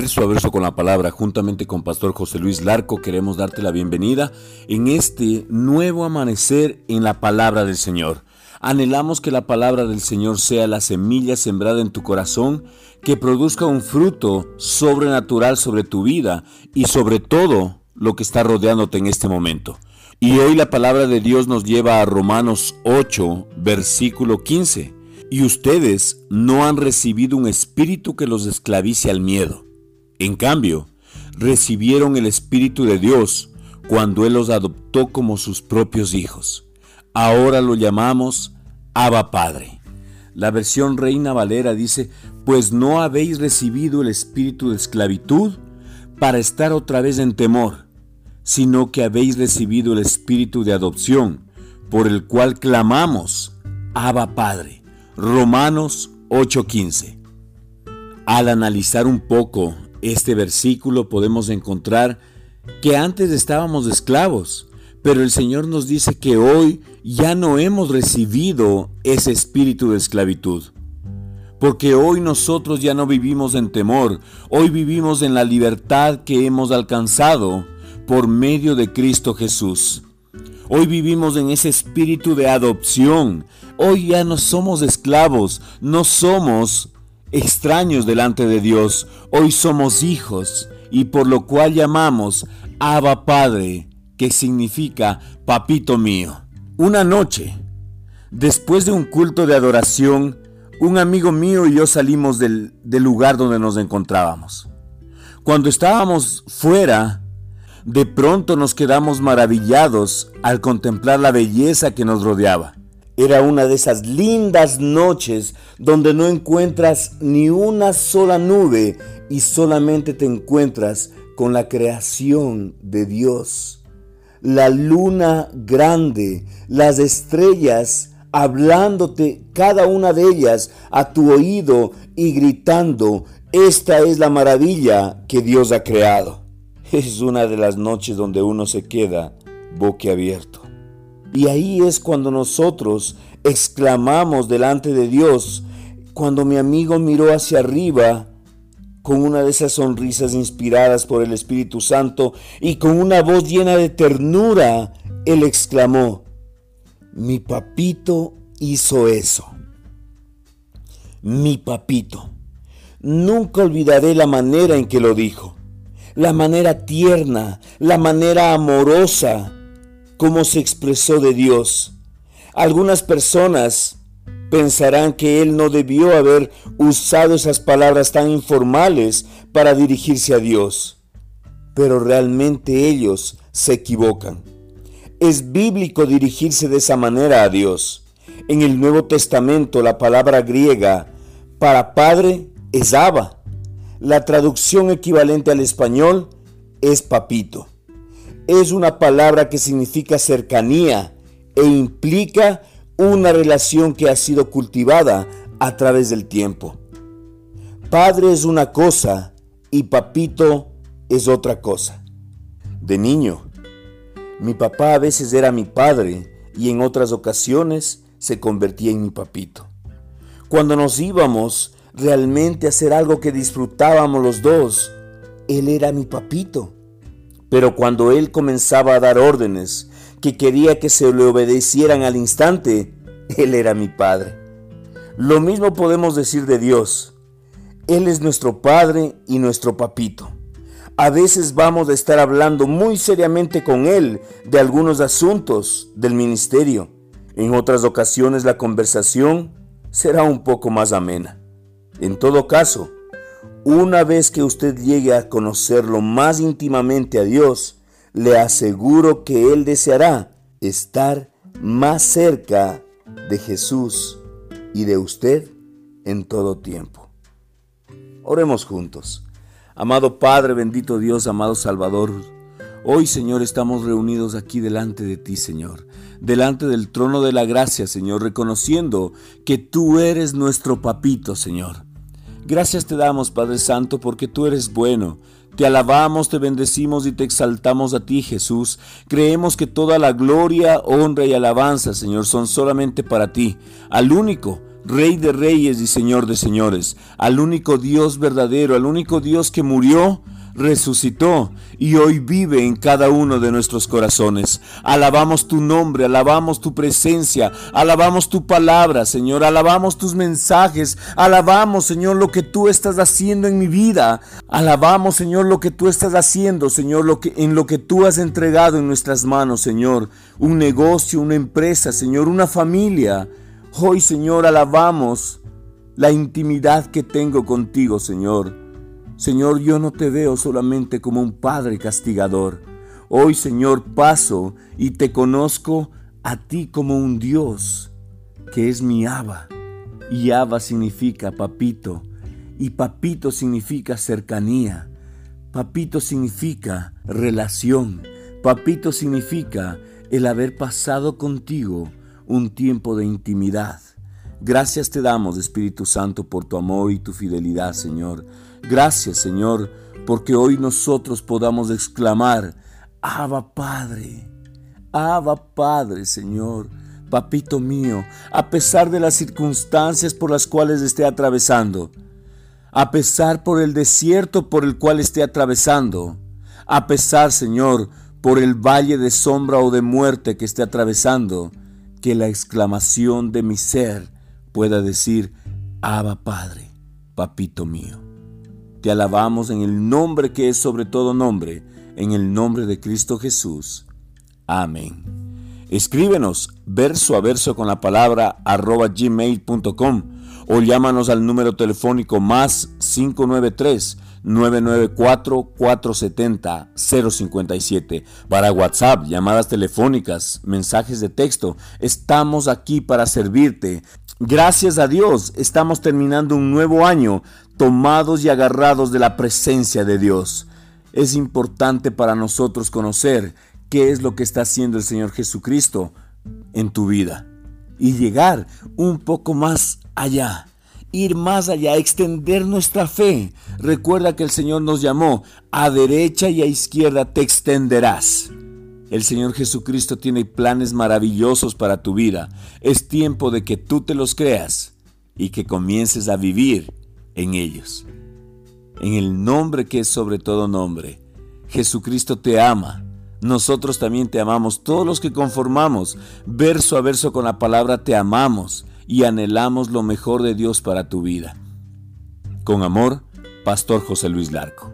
a verso con la palabra, juntamente con Pastor José Luis Larco, queremos darte la bienvenida en este nuevo amanecer en la palabra del Señor. Anhelamos que la palabra del Señor sea la semilla sembrada en tu corazón, que produzca un fruto sobrenatural sobre tu vida y sobre todo lo que está rodeándote en este momento. Y hoy la palabra de Dios nos lleva a Romanos 8, versículo 15 y ustedes no han recibido un espíritu que los esclavice al miedo. En cambio, recibieron el Espíritu de Dios cuando Él los adoptó como sus propios hijos. Ahora lo llamamos Abba Padre. La versión Reina Valera dice, pues no habéis recibido el espíritu de esclavitud para estar otra vez en temor, sino que habéis recibido el espíritu de adopción, por el cual clamamos, Abba Padre. Romanos 8:15. Al analizar un poco este versículo podemos encontrar que antes estábamos esclavos, pero el Señor nos dice que hoy ya no hemos recibido ese espíritu de esclavitud. Porque hoy nosotros ya no vivimos en temor, hoy vivimos en la libertad que hemos alcanzado por medio de Cristo Jesús. Hoy vivimos en ese espíritu de adopción. Hoy ya no somos esclavos, no somos extraños delante de Dios. Hoy somos hijos y por lo cual llamamos Abba Padre, que significa papito mío. Una noche, después de un culto de adoración, un amigo mío y yo salimos del, del lugar donde nos encontrábamos. Cuando estábamos fuera, de pronto nos quedamos maravillados al contemplar la belleza que nos rodeaba. Era una de esas lindas noches donde no encuentras ni una sola nube y solamente te encuentras con la creación de Dios. La luna grande, las estrellas hablándote cada una de ellas a tu oído y gritando, esta es la maravilla que Dios ha creado. Es una de las noches donde uno se queda boquiabierto. Y ahí es cuando nosotros exclamamos delante de Dios, cuando mi amigo miró hacia arriba con una de esas sonrisas inspiradas por el Espíritu Santo y con una voz llena de ternura, él exclamó, mi papito hizo eso. Mi papito. Nunca olvidaré la manera en que lo dijo la manera tierna, la manera amorosa, como se expresó de Dios. Algunas personas pensarán que Él no debió haber usado esas palabras tan informales para dirigirse a Dios, pero realmente ellos se equivocan. Es bíblico dirigirse de esa manera a Dios. En el Nuevo Testamento la palabra griega para padre es Abba la traducción equivalente al español es papito. Es una palabra que significa cercanía e implica una relación que ha sido cultivada a través del tiempo. Padre es una cosa y papito es otra cosa. De niño, mi papá a veces era mi padre y en otras ocasiones se convertía en mi papito. Cuando nos íbamos, realmente hacer algo que disfrutábamos los dos. Él era mi papito. Pero cuando él comenzaba a dar órdenes que quería que se le obedecieran al instante, él era mi padre. Lo mismo podemos decir de Dios. Él es nuestro padre y nuestro papito. A veces vamos a estar hablando muy seriamente con Él de algunos asuntos del ministerio. En otras ocasiones la conversación será un poco más amena. En todo caso, una vez que usted llegue a conocerlo más íntimamente a Dios, le aseguro que Él deseará estar más cerca de Jesús y de usted en todo tiempo. Oremos juntos. Amado Padre, bendito Dios, amado Salvador, hoy Señor estamos reunidos aquí delante de ti, Señor, delante del trono de la gracia, Señor, reconociendo que tú eres nuestro papito, Señor Gracias te damos, Padre Santo, porque tú eres bueno. Te alabamos, te bendecimos y te exaltamos a ti, Jesús. Creemos que toda la gloria, honra y alabanza, Señor, son solamente para ti, al único Rey de reyes y Señor de señores, al único Dios verdadero, al único Dios que murió, resucitó y hoy vive en cada uno de nuestros corazones. Alabamos tu nombre, alabamos tu presencia, alabamos tu palabra, Señor, alabamos tus mensajes, alabamos, Señor, lo que tú estás haciendo en mi vida. Alabamos, Señor, lo que tú estás haciendo, Señor, lo que en lo que tú has entregado en nuestras manos, Señor, un negocio, una empresa, Señor, una familia. Hoy, Señor, alabamos la intimidad que tengo contigo, Señor. Señor, yo no te veo solamente como un Padre castigador. Hoy, Señor, paso y te conozco a ti como un Dios, que es mi Abba. Y Abba significa papito, y papito significa cercanía. Papito significa relación. Papito significa el haber pasado contigo un tiempo de intimidad. Gracias te damos, Espíritu Santo, por tu amor y tu fidelidad, Señor. Gracias, Señor, porque hoy nosotros podamos exclamar, Abba Padre, Abba Padre, Señor, Papito mío, a pesar de las circunstancias por las cuales esté atravesando, a pesar por el desierto por el cual esté atravesando, a pesar, Señor, por el valle de sombra o de muerte que esté atravesando, que la exclamación de mi ser pueda decir, Abba Padre, Papito mío. Te alabamos en el nombre que es sobre todo nombre, en el nombre de Cristo Jesús. Amén. Escríbenos verso a verso con la palabra arroba gmail.com o llámanos al número telefónico más 593 994-470-057. Para WhatsApp, llamadas telefónicas, mensajes de texto, estamos aquí para servirte. Gracias a Dios, estamos terminando un nuevo año tomados y agarrados de la presencia de Dios. Es importante para nosotros conocer qué es lo que está haciendo el Señor Jesucristo en tu vida y llegar un poco más allá, ir más allá, extender nuestra fe. Recuerda que el Señor nos llamó a derecha y a izquierda te extenderás. El Señor Jesucristo tiene planes maravillosos para tu vida. Es tiempo de que tú te los creas y que comiences a vivir en ellos. En el nombre que es sobre todo nombre, Jesucristo te ama. Nosotros también te amamos. Todos los que conformamos verso a verso con la palabra te amamos y anhelamos lo mejor de Dios para tu vida. Con amor, Pastor José Luis Larco.